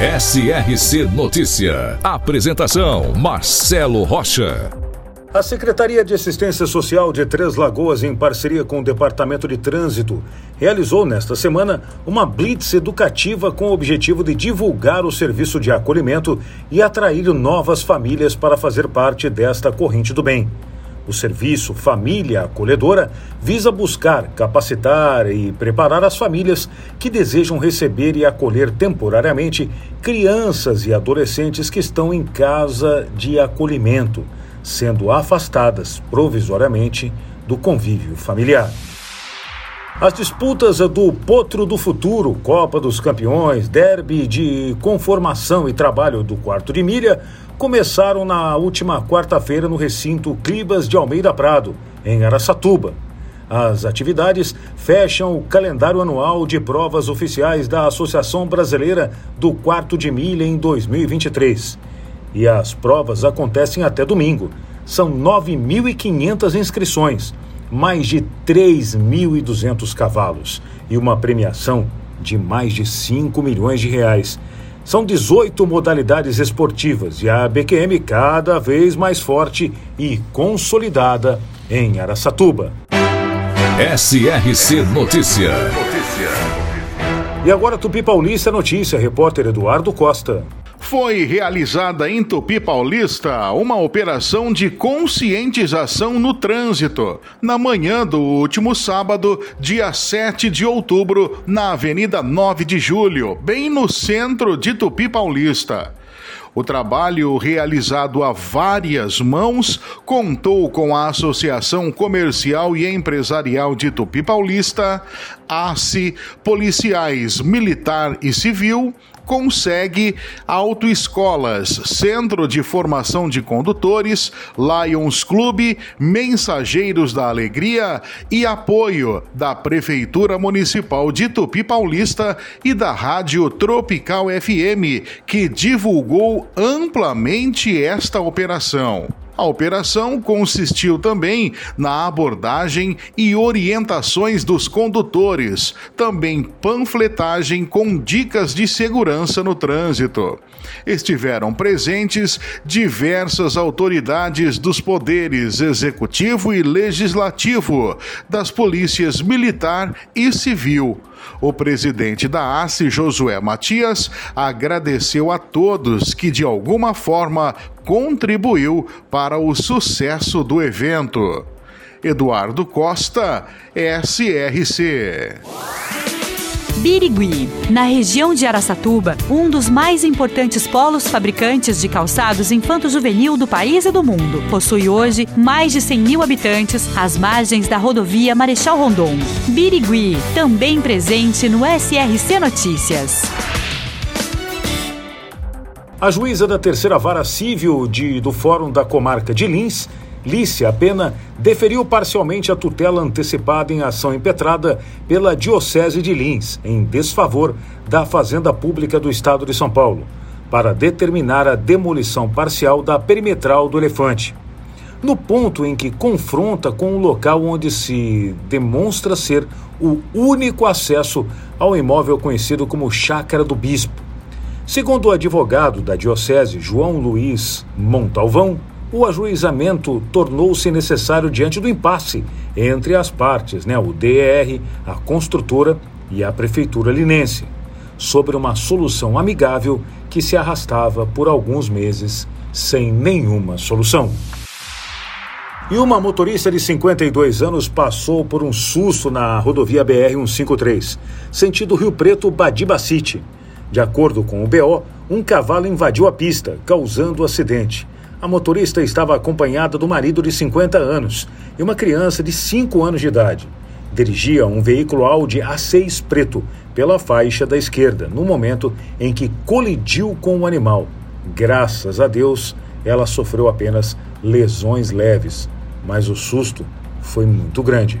SRC Notícia. Apresentação: Marcelo Rocha. A Secretaria de Assistência Social de Três Lagoas, em parceria com o Departamento de Trânsito, realizou nesta semana uma blitz educativa com o objetivo de divulgar o serviço de acolhimento e atrair novas famílias para fazer parte desta corrente do bem. O serviço Família Acolhedora visa buscar, capacitar e preparar as famílias que desejam receber e acolher temporariamente crianças e adolescentes que estão em casa de acolhimento, sendo afastadas provisoriamente do convívio familiar. As disputas do Potro do Futuro, Copa dos Campeões, Derby de Conformação e Trabalho do Quarto de Milha começaram na última quarta-feira no recinto Clibas de Almeida Prado, em Araçatuba. As atividades fecham o calendário anual de provas oficiais da Associação Brasileira do Quarto de Milha em 2023. E as provas acontecem até domingo. São 9.500 inscrições, mais de 3.200 cavalos e uma premiação de mais de 5 milhões de reais. São 18 modalidades esportivas e a BQM cada vez mais forte e consolidada em Araçatuba. SRC Notícia. E agora Tupi Paulista Notícia, repórter Eduardo Costa. Foi realizada em Tupi Paulista uma operação de conscientização no trânsito na manhã do último sábado, dia 7 de outubro, na Avenida 9 de Julho, bem no centro de Tupi Paulista. O trabalho, realizado a várias mãos, contou com a Associação Comercial e Empresarial de Tupi Paulista, ACE, policiais militar e civil, consegue autoescolas, Centro de Formação de Condutores, Lions Clube, Mensageiros da Alegria e apoio da Prefeitura Municipal de Tupi Paulista e da Rádio Tropical FM, que divulgou amplamente esta operação. A operação consistiu também na abordagem e orientações dos condutores, também panfletagem com dicas de segurança no trânsito. Estiveram presentes diversas autoridades dos poderes executivo e legislativo, das polícias militar e civil. O presidente da ACE, Josué Matias, agradeceu a todos que de alguma forma contribuiu para o sucesso do evento. Eduardo Costa, SRC. Birigui, na região de Araçatuba, um dos mais importantes polos fabricantes de calçados infanto-juvenil do país e do mundo. Possui hoje mais de 100 mil habitantes às margens da rodovia Marechal Rondon. Birigui, também presente no SRC Notícias. A juíza da terceira vara civil de, do Fórum da Comarca de Lins, Lícia Pena, deferiu parcialmente a tutela antecipada em ação impetrada pela Diocese de Lins, em desfavor da Fazenda Pública do Estado de São Paulo, para determinar a demolição parcial da perimetral do elefante. No ponto em que confronta com o local onde se demonstra ser o único acesso ao imóvel conhecido como Chácara do Bispo Segundo o advogado da Diocese, João Luiz Montalvão, o ajuizamento tornou-se necessário diante do impasse entre as partes, né, o DR, a construtora e a prefeitura linense, sobre uma solução amigável que se arrastava por alguns meses sem nenhuma solução. E uma motorista de 52 anos passou por um susto na rodovia BR-153, sentido Rio Preto Badiba City. De acordo com o BO, um cavalo invadiu a pista, causando o acidente. A motorista estava acompanhada do marido de 50 anos e uma criança de 5 anos de idade. Dirigia um veículo Audi A6 preto pela faixa da esquerda, no momento em que colidiu com o animal. Graças a Deus, ela sofreu apenas lesões leves, mas o susto foi muito grande.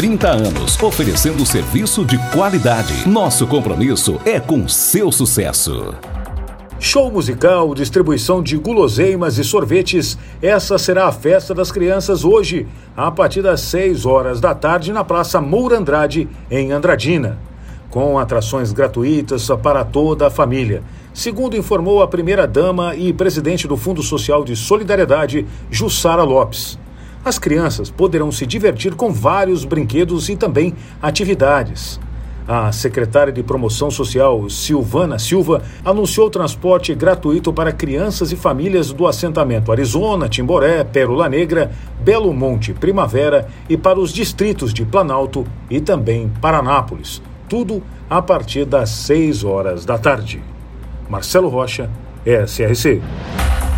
30 anos, oferecendo serviço de qualidade. Nosso compromisso é com seu sucesso. Show musical, distribuição de guloseimas e sorvetes. Essa será a festa das crianças hoje, a partir das 6 horas da tarde, na Praça Moura Andrade, em Andradina, com atrações gratuitas para toda a família. Segundo informou a primeira-dama e presidente do Fundo Social de Solidariedade, Jussara Lopes. As crianças poderão se divertir com vários brinquedos e também atividades. A secretária de Promoção Social, Silvana Silva, anunciou transporte gratuito para crianças e famílias do assentamento Arizona, Timboré, Pérola Negra, Belo Monte, Primavera e para os distritos de Planalto e também Paranápolis. Tudo a partir das 6 horas da tarde. Marcelo Rocha, SRC.